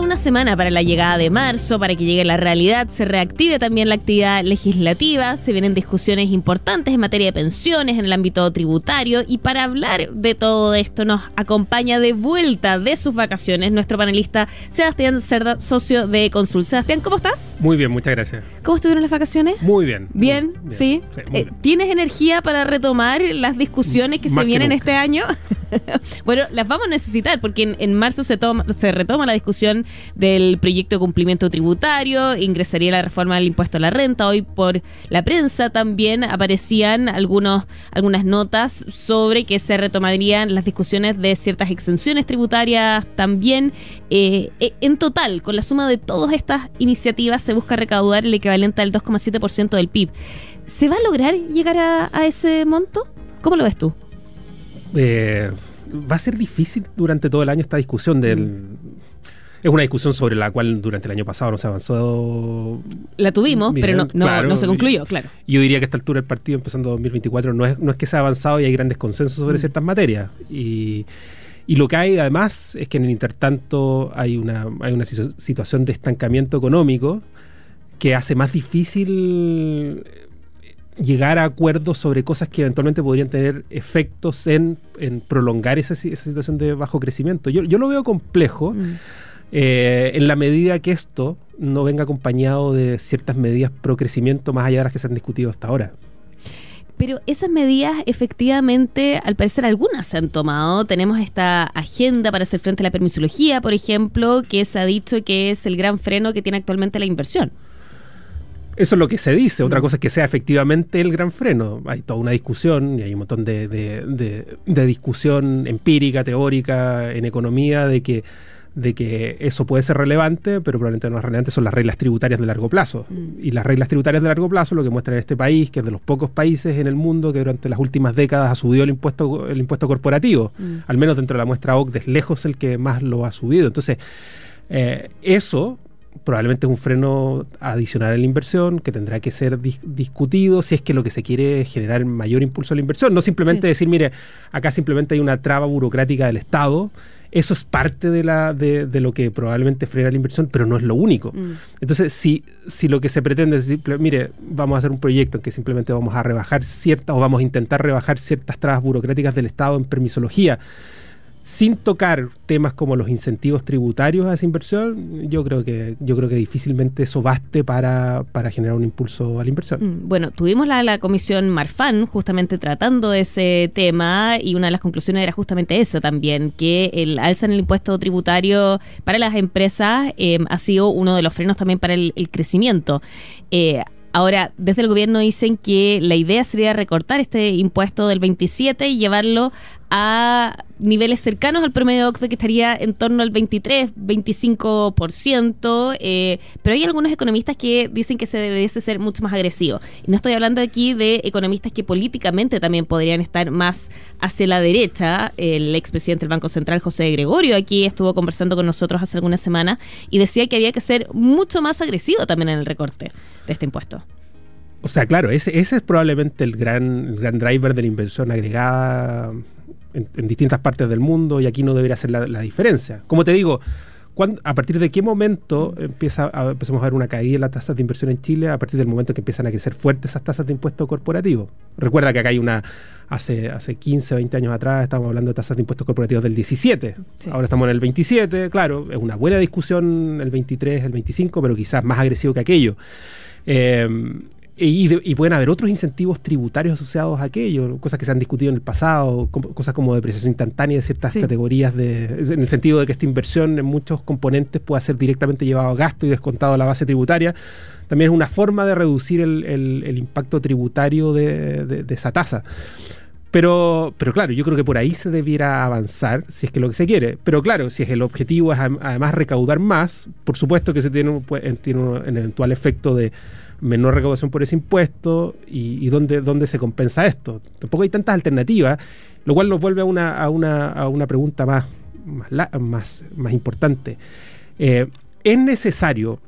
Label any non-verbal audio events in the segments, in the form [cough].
Queda una semana para la llegada de marzo, para que llegue la realidad, se reactive también la actividad legislativa, se vienen discusiones importantes en materia de pensiones, en el ámbito tributario, y para hablar de todo esto nos acompaña de vuelta de sus vacaciones nuestro panelista Sebastián Cerda, socio de Consul. Sebastián, ¿cómo estás? Muy bien, muchas gracias. ¿Cómo estuvieron las vacaciones? Muy bien. ¿Bien? ¿Sí? Eh, ¿Tienes energía para retomar las discusiones que se vienen este año? [laughs] bueno, las vamos a necesitar porque en, marzo se, toma, se retoma la discusión del proyecto de cumplimiento tributario, ingresaría la reforma del impuesto a la renta. Hoy por la prensa también aparecían algunos, algunas notas sobre que se retomarían las discusiones de ciertas exenciones tributarias también. Eh, eh, en total, con la suma de todas estas iniciativas, se busca recaudar el equivalente al 2,7% del PIB. ¿Se va a lograr llegar a, ese monto? ¿Cómo lo ves tú? Eh, va a ser difícil durante todo el año esta discusión del... Es una discusión sobre la cual durante el año pasado no se avanzó. La tuvimos, pero no, se concluyó, claro. Yo diría que a esta altura del partido, empezando 2024, no es, no es que se ha avanzado y hay grandes consensos sobre mm. ciertas materias. Y, y, lo que hay además es que en el intertanto hay una, hay una situación de estancamiento económico que hace más difícil llegar a acuerdos sobre cosas que eventualmente podrían tener efectos en, prolongar esa, situación de bajo crecimiento. Yo, lo veo complejo mm. Eh, en la medida que esto no venga acompañado de ciertas medidas pro crecimiento más allá de las que se han discutido hasta ahora. Pero esas medidas, efectivamente, al parecer algunas se han tomado. Tenemos esta agenda para hacer frente a la permisología, por ejemplo, que se ha dicho que es el gran freno que tiene actualmente la inversión. Eso es lo que se dice. Otra mm. cosa es que sea efectivamente el gran freno. Hay toda una discusión y hay un montón de, de, discusión empírica, teórica, en economía, de que, de que eso puede ser relevante, pero probablemente no es relevante son las reglas tributarias de largo plazo. Mm. Y las reglas tributarias de largo plazo lo que muestran en este país, que es de los pocos países en el mundo que durante las últimas décadas ha subido el impuesto, el impuesto corporativo. Mm. Al menos dentro de la muestra OCDE es lejos el que más lo ha subido. Entonces, eh, eso probablemente es un freno adicional a la inversión que tendrá que ser discutido si es que lo que se quiere es generar mayor impulso a la inversión. No simplemente decir, mire, acá simplemente hay una traba burocrática del Estado. Eso es parte de, la, de, lo que probablemente frena la inversión, pero no es lo único. Mm. Entonces, si, si lo que se pretende es decir, mire, vamos a hacer un proyecto en que simplemente vamos a rebajar ciertas o vamos a intentar rebajar ciertas trabas burocráticas del Estado en permisología, sin tocar temas como los incentivos tributarios a esa inversión, yo creo que, yo creo que difícilmente eso baste para, generar un impulso a la inversión. Mm, bueno, tuvimos la, la comisión Marfan justamente tratando ese tema y una de las conclusiones era justamente eso también, que el alza en el impuesto tributario para las empresas eh, ha sido uno de los frenos también para el, crecimiento. Eh, Ahora, desde el gobierno dicen que la idea sería recortar este impuesto del 27 y llevarlo a niveles cercanos al promedio OCDE que estaría en torno al 23, 25%, eh, pero hay algunos economistas que dicen que se debe ser mucho más agresivo. Y no estoy hablando aquí de economistas que políticamente también podrían estar más hacia la derecha. El expresidente del Banco Central, José Gregorio, aquí estuvo conversando con nosotros hace algunas semanas y decía que había que ser mucho más agresivo también en el recorte de este impuesto. O sea, claro, ese, ese es probablemente el gran, el gran driver de la inversión agregada en, distintas partes del mundo y aquí no debería ser la, diferencia. Como te digo, ¿a partir de qué momento empieza a, empezamos a ver una caída en las tasas de inversión en Chile? A partir del momento que empiezan a crecer fuertes esas tasas de impuesto corporativo. Recuerda que acá hay una, hace, hace 15, 20 años atrás estábamos hablando de tasas de impuestos corporativos del 17. Ahora estamos en el 27, claro, es una buena discusión el 23, el 25, pero quizás más agresivo que aquello. Eh, y, pueden haber otros incentivos tributarios asociados a aquello, cosas que se han discutido en el pasado, cosas como depreciación instantánea de ciertas categorías, de, en el sentido de que esta inversión en muchos componentes pueda ser directamente llevado a gasto y descontado a la base tributaria. También es una forma de reducir el, impacto tributario de, esa tasa. Pero, pero claro, yo creo que por ahí se debiera avanzar si es que lo que se quiere. Pero claro, si es el objetivo es además recaudar más, por supuesto que se tiene, tiene un eventual efecto de menor recaudación por ese impuesto y, dónde, dónde, se compensa esto. Tampoco hay tantas alternativas, lo cual nos vuelve a una, a una, a una pregunta más, más, más, importante. Eh, ¿Es necesario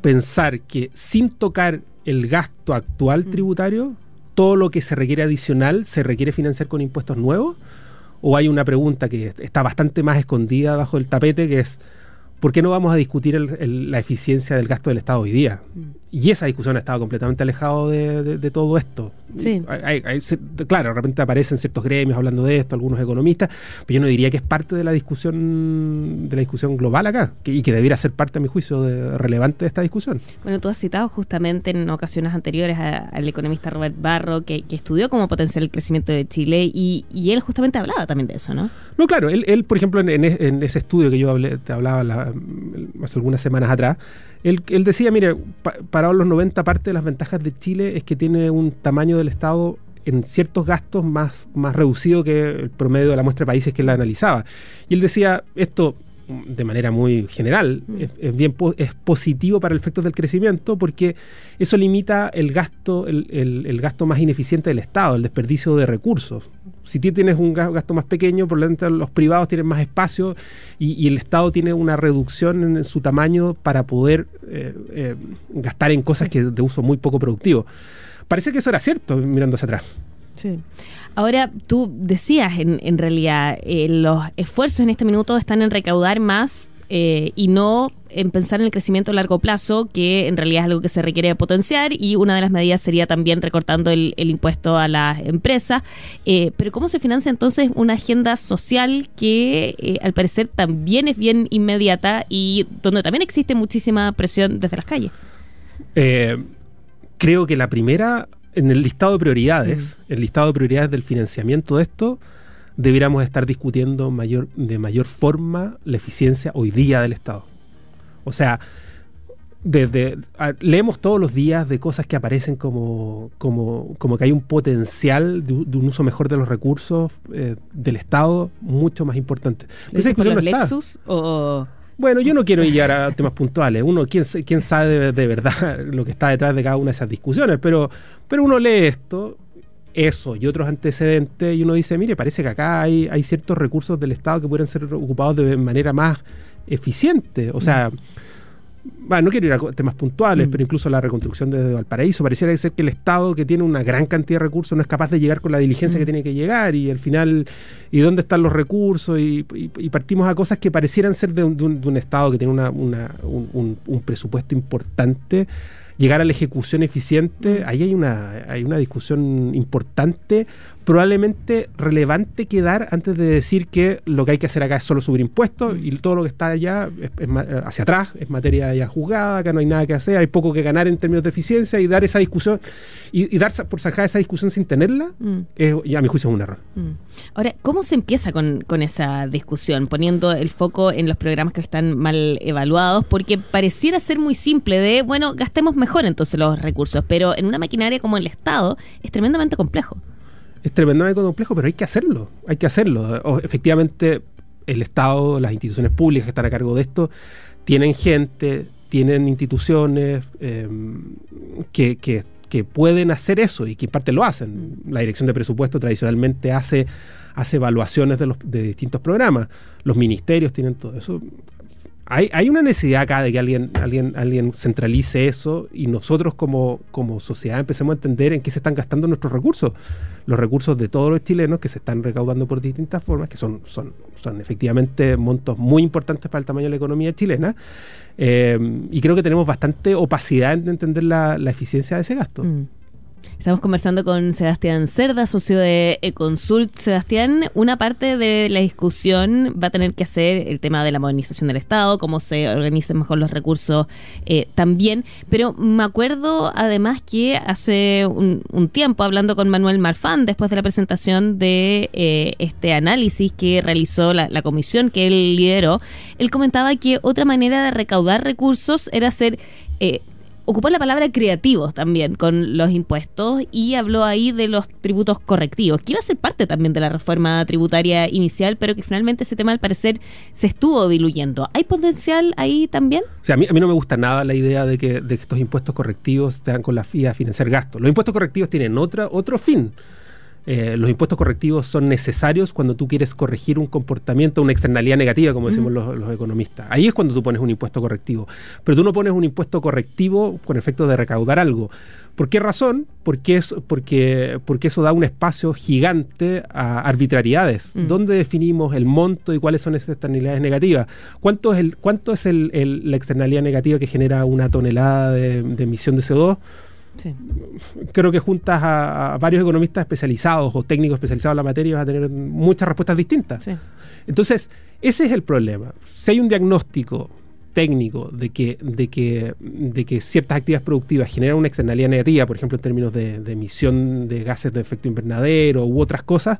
pensar que sin tocar el gasto actual mm. tributario, todo lo que se requiere adicional se requiere financiar con impuestos nuevos? ¿O hay una pregunta que está bastante más escondida bajo el tapete, que es ¿por qué no vamos a discutir la eficiencia del gasto del Estado hoy día? Mm. Y esa discusión ha estado completamente alejado de, todo esto. Sí. claro, de repente aparecen ciertos gremios hablando de esto, algunos economistas, pero yo no diría que es parte de la discusión de la discusión global acá, y que debiera ser parte, a mi juicio, de, relevante de esta discusión. Bueno, tú has citado justamente en ocasiones anteriores al economista Robert Barro, que, estudió cómo potenciar el crecimiento de Chile, y, él justamente hablaba también de eso, ¿no? No, claro, él, por ejemplo, en, ese estudio que yo hablé, te hablaba hace algunas semanas atrás, él, decía, mire, para los 90 parte de las ventajas de Chile es que tiene un tamaño del Estado en ciertos gastos más, más reducido que el promedio de la muestra de países que él analizaba. Y él decía, esto de manera muy general, mm. es, bien es positivo para el efecto del crecimiento porque eso limita el gasto, el, gasto más ineficiente del Estado, el desperdicio de recursos. Si tú tienes un gasto más pequeño, por lo tanto los privados tienen más espacio y, el Estado tiene una reducción en su tamaño para poder eh, eh, gastar en cosas que de uso muy poco productivo. Parece que eso era cierto mirando hacia atrás. Sí. Ahora, tú decías en, en realidad, eh, los esfuerzos en este minuto están en recaudar más eh, y no en pensar en el crecimiento a largo plazo, que en realidad es algo que se requiere potenciar y una de las medidas sería también recortando el, impuesto a las empresas. Eh, pero ¿cómo se financia entonces una agenda social que al parecer también es bien inmediata y donde también existe muchísima presión desde las calles? creo que la primera en el listado de prioridades, el listado de prioridades del financiamiento de esto, debiéramos estar discutiendo mayor, de mayor forma la eficiencia hoy día del Estado. O sea, desde leemos todos los días de cosas que aparecen como, como, como que hay un potencial de, un uso mejor de los recursos eh, del Estado mucho más importante. los Lexus o bueno, yo no quiero llegar a temas puntuales. Uno, ¿quién, quién sabe de, verdad lo que está detrás de cada una de esas discusiones? Pero, pero uno lee esto, eso y otros antecedentes, y uno dice, mire, parece que acá hay, hay ciertos recursos del Estado que pueden ser ocupados de manera más eficiente. O sea, bueno, no quiero ir a temas puntuales, mm. pero incluso la reconstrucción de Valparaíso, pareciera ser que el Estado, que tiene una gran cantidad de recursos, no es capaz de llegar con la diligencia que mm. tiene que llegar, y al final, ¿y dónde están los recursos? Y, partimos a cosas que parecieran ser de un, Estado que tiene una, un, un presupuesto importante llegar a la ejecución eficiente, ahí hay una, hay una discusión importante, probablemente relevante que dar antes de decir que lo que hay que hacer acá es solo subir impuestos y todo lo que está allá hacia atrás es materia ya juzgada, acá no hay nada que hacer, hay poco que ganar en términos de eficiencia y dar esa discusión y, dar por sacar esa discusión sin tenerla, mm. es, ya a mi juicio es un error. Mm. Ahora, ¿cómo se empieza con, con esa discusión? Poniendo el foco en los programas que están mal evaluados, porque pareciera ser muy simple de, bueno, gastemos mejor entonces los recursos, pero en una maquinaria como el Estado es tremendamente complejo. Es tremendamente complejo, pero hay que hacerlo, hay que hacerlo. efectivamente, el Estado, las instituciones públicas que están a cargo de esto, tienen gente, tienen instituciones em, que, que, pueden hacer eso y que en parte lo hacen. La Dirección de Presupuesto tradicionalmente hace, hace evaluaciones de, los, de distintos programas. Los ministerios tienen todo eso hay, una necesidad acá de que alguien, alguien, alguien centralice eso y nosotros como, como sociedad empecemos a entender en qué se están gastando nuestros recursos. Los recursos de todos los chilenos que se están recaudando por distintas formas, que son, son, son efectivamente montos muy importantes para el tamaño de la economía chilena. Eh, y creo que tenemos bastante opacidad en entender la, eficiencia de ese gasto. Mm. Estamos conversando con Sebastián Cerda, socio de Econsult. Sebastián, una parte de la discusión va a tener que hacer el tema de la modernización del Estado, cómo se organizan mejor los recursos eh, también. Pero me acuerdo además que hace un, tiempo, hablando con Manuel Marfán, después de la presentación de eh, este análisis que realizó la, comisión que él lideró, él comentaba que otra manera de recaudar recursos era hacer... Eh, ocupó la palabra creativos también con los impuestos y habló ahí de los tributos correctivos, que iba a ser parte también de la reforma tributaria inicial, pero que finalmente ese tema al parecer se estuvo diluyendo. ¿Hay potencial ahí también? Sí, a mí, a mí no me gusta nada la idea de que, estos impuestos correctivos tengan con la FIA a financiar gastos. Los impuestos correctivos tienen otra, otro fin. Eh, los impuestos correctivos son necesarios cuando tú quieres corregir un comportamiento, una externalidad negativa, como decimos los, economistas. Ahí es cuando tú pones un impuesto correctivo. Pero tú no pones un impuesto correctivo con efecto de recaudar algo. ¿Por qué razón? Porque, es, porque, porque eso da un espacio gigante a arbitrariedades. Mm. ¿Dónde definimos el monto y cuáles son esas externalidades negativas? ¿Cuánto es, el, cuánto es la externalidad negativa que genera una tonelada de, emisión de CO2? Creo que juntas a, varios economistas especializados o técnicos especializados en la materia vas a tener muchas respuestas distintas. Entonces, ese es el problema. Si hay un diagnóstico técnico de que, de que, de que ciertas actividades productivas generan una externalidad negativa, por ejemplo, en términos de, de emisión de gases de efecto invernadero u otras cosas,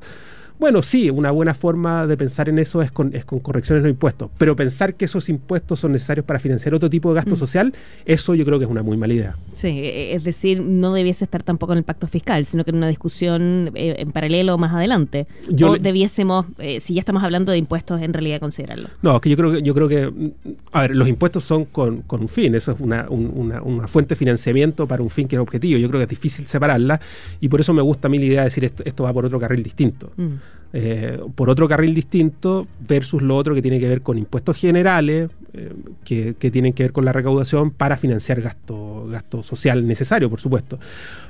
bueno, sí, una buena forma de pensar en eso es con, es con correcciones de impuestos, pero pensar que esos impuestos son necesarios para financiar otro tipo de gasto mm. social, eso yo creo que es una muy mala idea. Sí, e, es decir, no debiese estar tampoco en el pacto fiscal, sino que en una discusión eh, en paralelo más adelante. o debiésemos, eh, si ya estamos hablando de impuestos, en realidad considerarlo. No, es que yo creo que, yo creo que a ver, los impuestos son con, con un fin, eso es una, una, una, fuente de financiamiento para un fin que es objetivo. Yo creo que es difícil separarla y por eso me gusta a mí la idea de decir esto, esto va por otro carril distinto. Mm. Eh, por otro carril distinto versus lo otro que tiene que ver con impuestos generales, eh, que, tienen que ver con la recaudación para financiar gasto, gasto social necesario, por supuesto.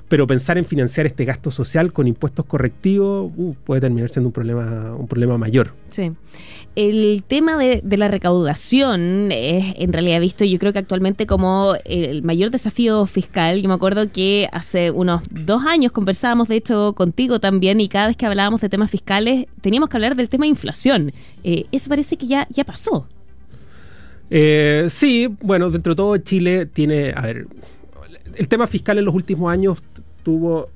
Pero pensar en financiar este gasto social con impuestos correctivos uh, puede terminar siendo un problema, un problema mayor. Sí. El tema de, la recaudación es en realidad visto yo creo que actualmente como el mayor desafío fiscal. Yo me acuerdo que hace unos dos años conversábamos de hecho contigo también y cada vez que hablábamos de temas fiscales teníamos que hablar del tema de inflación. Eh, eso parece que ya, ya pasó. Eh, sí, bueno, dentro de todo Chile tiene, a ver, el tema fiscal en los últimos años tuvo,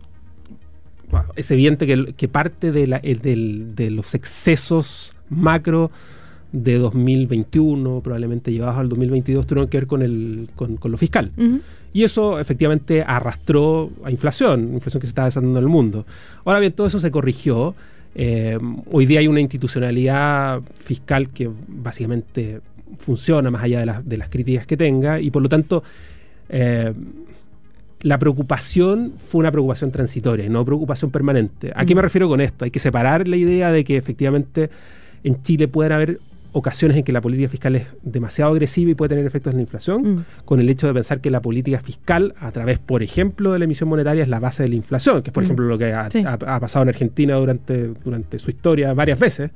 es evidente que, parte de, la, de los excesos macro de 2021, probablemente llevados al 2022, tuvieron que ver con, el, con, lo fiscal. Y eso efectivamente arrastró a inflación, inflación que se estaba desatando en el mundo. Ahora bien, todo eso se corrigió. Eh, hoy día hay una institucionalidad fiscal que básicamente funciona más allá de, de las críticas que tenga y por lo tanto eh, la preocupación fue una preocupación transitoria y no preocupación permanente. ¿A qué me mm. refiero con esto? Hay que separar la idea de que efectivamente en Chile pueden haber ocasiones en que la política fiscal es demasiado agresiva y puede tener efectos en la inflación, mm. con el hecho de pensar que la política fiscal, a través, por ejemplo, de la emisión monetaria, es la base de la inflación, que es, por mm. ejemplo, lo que ha, pasado en Argentina durante, durante su historia varias veces.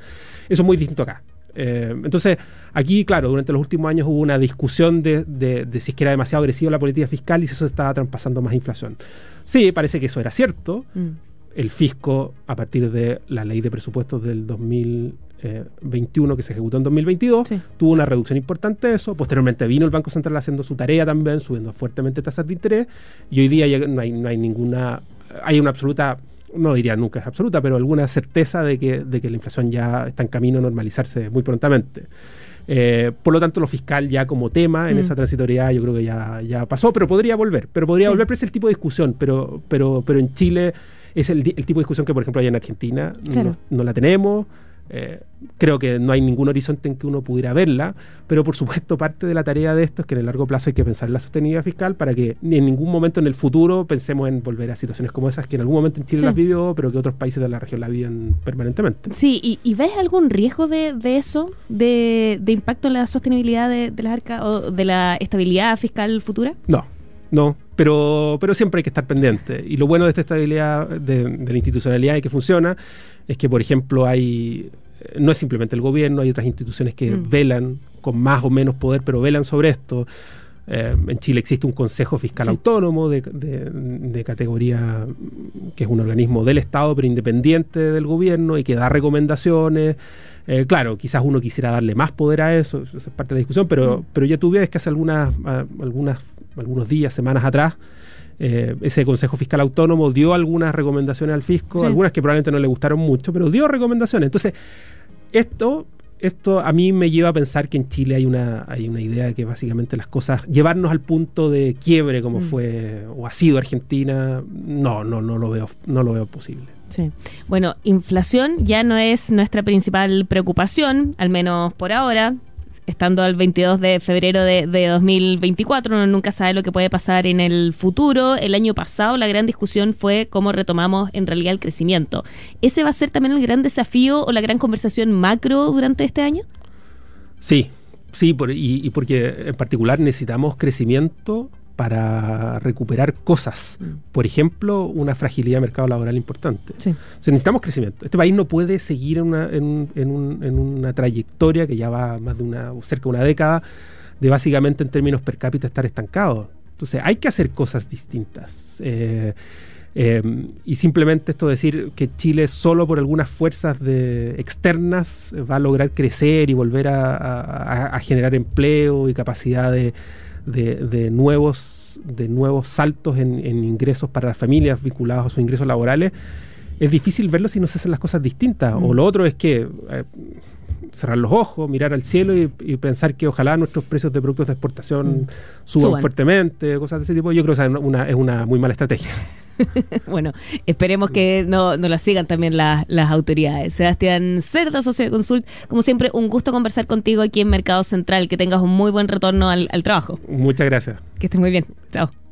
Eso es muy distinto acá. Eh, entonces, aquí, claro, durante los últimos años hubo una discusión de, si es que era demasiado agresiva la política fiscal y si eso estaba traspasando más inflación. Sí, parece que eso era cierto. Mm. El fisco, a partir de la ley de presupuestos del 2021 que se ejecutó en 2022, tuvo una reducción importante de eso. Posteriormente vino el Banco Central haciendo su tarea también, subiendo fuertemente tasas de interés. Y hoy día ya no hay, no hay ninguna, hay una absoluta no diría nunca es absoluta, pero alguna certeza de que, de que la inflación ya está en camino a normalizarse muy prontamente. Eh, por lo tanto, lo fiscal ya como tema en mm. esa transitoriedad yo creo que ya, ya pasó, pero podría volver, pero podría volver, pero es el tipo de discusión, pero, pero, pero en Chile es el, el tipo de discusión que, por ejemplo, hay en Argentina no la tenemos. Eh, creo que no hay ningún horizonte en que uno pudiera verla, pero por supuesto parte de la tarea de esto es que en el largo plazo hay que pensar en la sostenibilidad fiscal para que ni en ningún momento en el futuro pensemos en volver a situaciones como esas que en algún momento en Chile las vivió, pero que otros países de la región la viven permanentemente. Sí, ¿y, ves algún riesgo de, eso, de, impacto en la sostenibilidad de, de las arcas o de la estabilidad fiscal futura? No, no, pero, pero siempre hay que estar pendiente. Y lo bueno de esta estabilidad, de, la institucionalidad y que funciona, es que, por ejemplo, hay no es simplemente el gobierno, hay otras instituciones que mm. velan con más o menos poder, pero velan sobre esto. Eh, en Chile existe un Consejo Fiscal Autónomo de, categoría que es un organismo del Estado, pero independiente del gobierno y que da recomendaciones. Eh, claro, quizás uno quisiera darle más poder a eso, eso es parte de la discusión, pero, mm. pero ya tuve que hace algunas, algunas, algunos días, semanas atrás, eh, ese Consejo Fiscal Autónomo dio algunas recomendaciones al fisco, algunas que probablemente no le gustaron mucho, pero dio recomendaciones. Entonces, esto, esto a mí me lleva a pensar que en Chile hay una, hay una idea de que básicamente las cosas, llevarnos al punto de quiebre como mm. fue o ha sido Argentina, no, no, no lo veo, no lo veo posible. Sí. Bueno, inflación ya no es nuestra principal preocupación, al menos por ahora estando al 22 de febrero de, de, 2024, uno nunca sabe lo que puede pasar en el futuro. El año pasado la gran discusión fue cómo retomamos en realidad el crecimiento. ¿Ese va a ser también el gran desafío o la gran conversación macro durante este año? Sí, sí, y porque en particular necesitamos crecimiento para recuperar cosas. Mm. Por ejemplo, una fragilidad de mercado laboral importante. Sí. necesitamos crecimiento. Este país no puede seguir en una, en, en, una trayectoria que ya va más de una, cerca de una década, de básicamente en términos per cápita estar estancado. Entonces hay que hacer cosas distintas. Eh, eh, y simplemente esto decir que Chile solo por algunas fuerzas de, externas va a lograr crecer y volver a generar empleo y capacidad de, de, nuevos, de nuevos saltos en, ingresos para las familias vinculados a sus ingresos laborales, es difícil verlo si no se hacen las cosas distintas. O mm. lo otro es que eh, cerrar los ojos, mirar al cielo y, pensar que ojalá nuestros precios de productos de exportación mm. suban, fuertemente, cosas de ese tipo. Yo creo que una, es una muy mala estrategia. [laughs] bueno, esperemos que no, no la sigan también las autoridades. Sebastián Cerda, socio de Consult, como siempre, un gusto conversar contigo aquí en Mercado Central. Que tengas un muy buen retorno al, al trabajo. Muchas gracias. Que estés muy bien. Chao.